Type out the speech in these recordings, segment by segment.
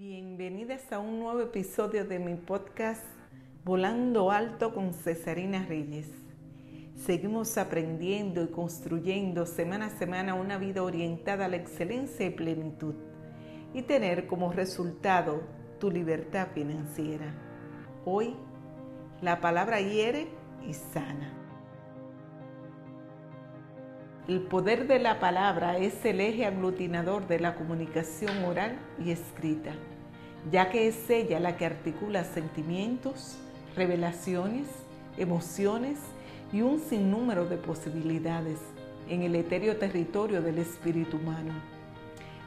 Bienvenidas a un nuevo episodio de mi podcast Volando Alto con Cesarina Reyes. Seguimos aprendiendo y construyendo semana a semana una vida orientada a la excelencia y plenitud y tener como resultado tu libertad financiera. Hoy, la palabra hiere y sana. El poder de la palabra es el eje aglutinador de la comunicación oral y escrita, ya que es ella la que articula sentimientos, revelaciones, emociones y un sinnúmero de posibilidades en el etéreo territorio del espíritu humano.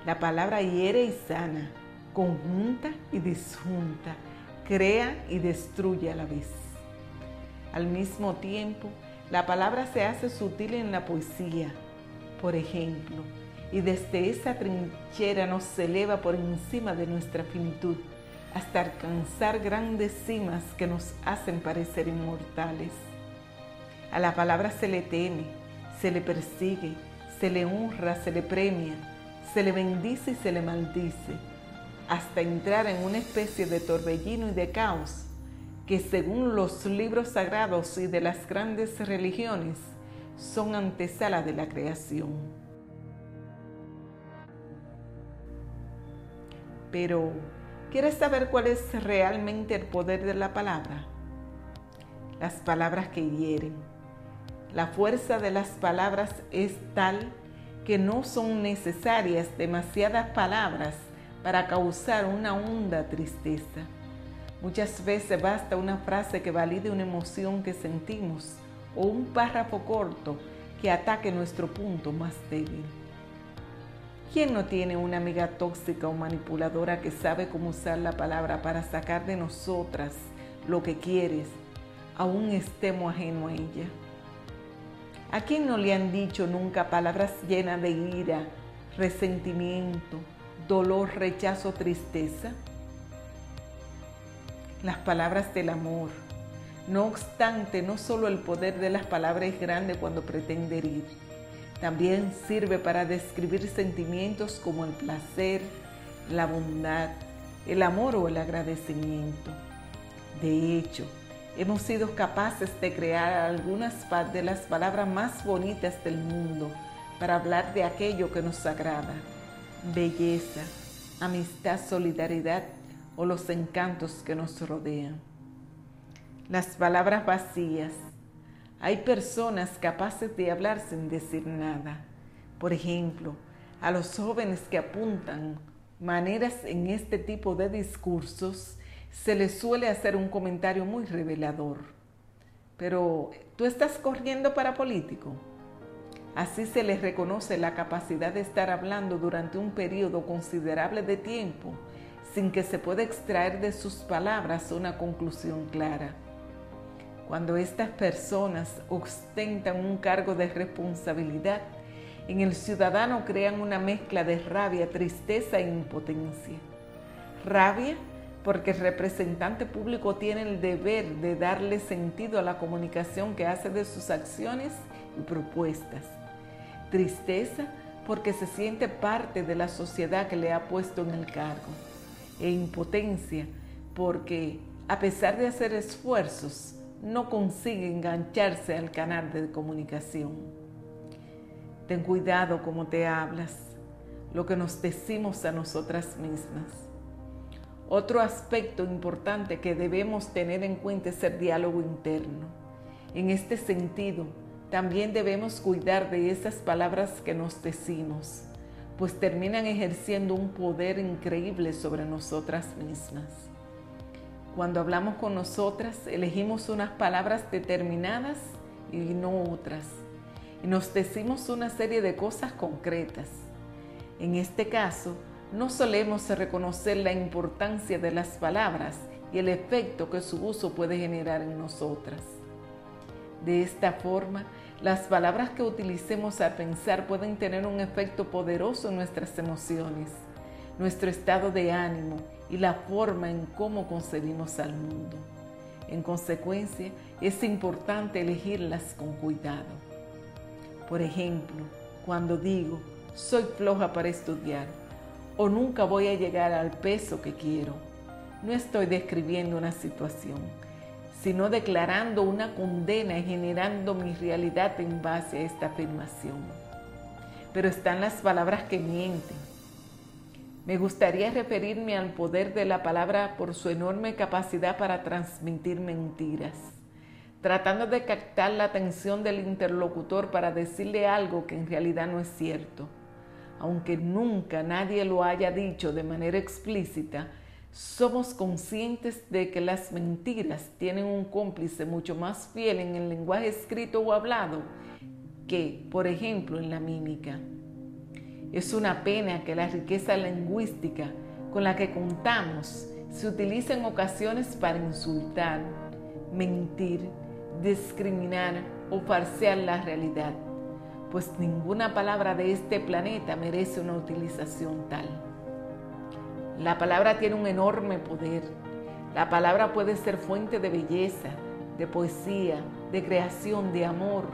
La palabra hiere y sana, conjunta y disjunta, crea y destruye a la vez. Al mismo tiempo, la palabra se hace sutil en la poesía, por ejemplo, y desde esa trinchera nos eleva por encima de nuestra finitud hasta alcanzar grandes cimas que nos hacen parecer inmortales. A la palabra se le teme, se le persigue, se le honra, se le premia, se le bendice y se le maldice, hasta entrar en una especie de torbellino y de caos que según los libros sagrados y de las grandes religiones son antesala de la creación. Pero, ¿quieres saber cuál es realmente el poder de la palabra? Las palabras que hieren. La fuerza de las palabras es tal que no son necesarias demasiadas palabras para causar una honda tristeza Muchas veces basta una frase que valide una emoción que sentimos o un párrafo corto que ataque nuestro punto más débil. ¿Quién no tiene una amiga tóxica o manipuladora que sabe cómo usar la palabra para sacar de nosotras lo que quieres, aún estemos ajeno a ella? ¿A quién no le han dicho nunca palabras llenas de ira, resentimiento, dolor, rechazo, tristeza? Las palabras del amor. No obstante, no solo el poder de las palabras es grande cuando pretende herir, también sirve para describir sentimientos como el placer, la bondad, el amor o el agradecimiento. De hecho, hemos sido capaces de crear algunas de las palabras más bonitas del mundo para hablar de aquello que nos agrada. Belleza, amistad, solidaridad o los encantos que nos rodean. Las palabras vacías. Hay personas capaces de hablar sin decir nada. Por ejemplo, a los jóvenes que apuntan maneras en este tipo de discursos, se les suele hacer un comentario muy revelador. Pero, ¿tú estás corriendo para político? Así se les reconoce la capacidad de estar hablando durante un periodo considerable de tiempo sin que se pueda extraer de sus palabras una conclusión clara. Cuando estas personas ostentan un cargo de responsabilidad, en el ciudadano crean una mezcla de rabia, tristeza e impotencia. Rabia porque el representante público tiene el deber de darle sentido a la comunicación que hace de sus acciones y propuestas. Tristeza porque se siente parte de la sociedad que le ha puesto en el cargo e impotencia porque a pesar de hacer esfuerzos, no consigue engancharse al canal de comunicación. Ten cuidado como te hablas, lo que nos decimos a nosotras mismas. Otro aspecto importante que debemos tener en cuenta es el diálogo interno. En este sentido, también debemos cuidar de esas palabras que nos decimos pues terminan ejerciendo un poder increíble sobre nosotras mismas. Cuando hablamos con nosotras, elegimos unas palabras determinadas y no otras. Y nos decimos una serie de cosas concretas. En este caso, no solemos reconocer la importancia de las palabras y el efecto que su uso puede generar en nosotras. De esta forma, las palabras que utilicemos al pensar pueden tener un efecto poderoso en nuestras emociones, nuestro estado de ánimo y la forma en cómo concebimos al mundo. En consecuencia, es importante elegirlas con cuidado. Por ejemplo, cuando digo, soy floja para estudiar, o nunca voy a llegar al peso que quiero. No estoy describiendo una situación, sino declarando una condena y generando mi realidad en base a esta afirmación. Pero están las palabras que mienten. Me gustaría referirme al poder de la palabra por su enorme capacidad para transmitir mentiras, tratando de captar la atención del interlocutor para decirle algo que en realidad no es cierto. Aunque nunca nadie lo haya dicho de manera explícita, somos conscientes de que las mentiras tienen un cómplice mucho más fiel en el lenguaje escrito o hablado que, por ejemplo, en la mímica. Es una pena que la riqueza lingüística con la que contamos se utilice en ocasiones para insultar, mentir, discriminar o farsear la realidad, pues ninguna palabra de este planeta merece una utilización tal. La palabra tiene un enorme poder. La palabra puede ser fuente de belleza, de poesía, de creación, de amor,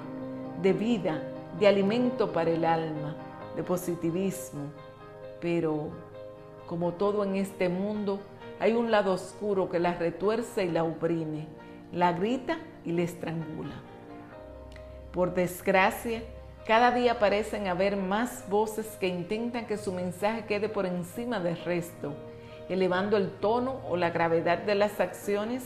de vida, de alimento para el alma, de positivismo. Pero, como todo en este mundo, hay un lado oscuro que la retuerce y la oprime, la grita y la estrangula. Por desgracia, cada día parecen haber más voces que intentan que su mensaje quede por encima del resto, elevando el tono o la gravedad de las acciones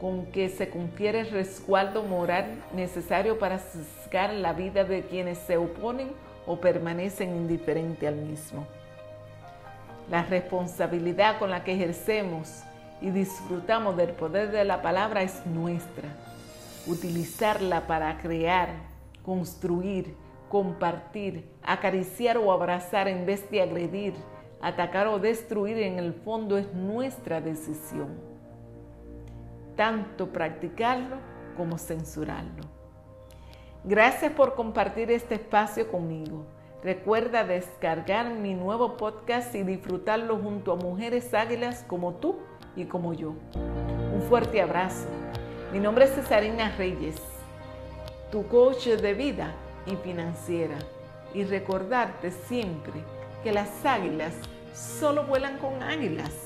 con que se confiere el resguardo moral necesario para sesgar la vida de quienes se oponen o permanecen indiferentes al mismo. La responsabilidad con la que ejercemos y disfrutamos del poder de la palabra es nuestra. Utilizarla para crear, construir, compartir, acariciar o abrazar en vez de agredir, atacar o destruir en el fondo es nuestra decisión. Tanto practicarlo como censurarlo. Gracias por compartir este espacio conmigo. Recuerda descargar mi nuevo podcast y disfrutarlo junto a mujeres águilas como tú y como yo. Un fuerte abrazo. Mi nombre es Cesarina Reyes, tu coach de vida y financiera. Y recordarte siempre que las águilas solo vuelan con águilas.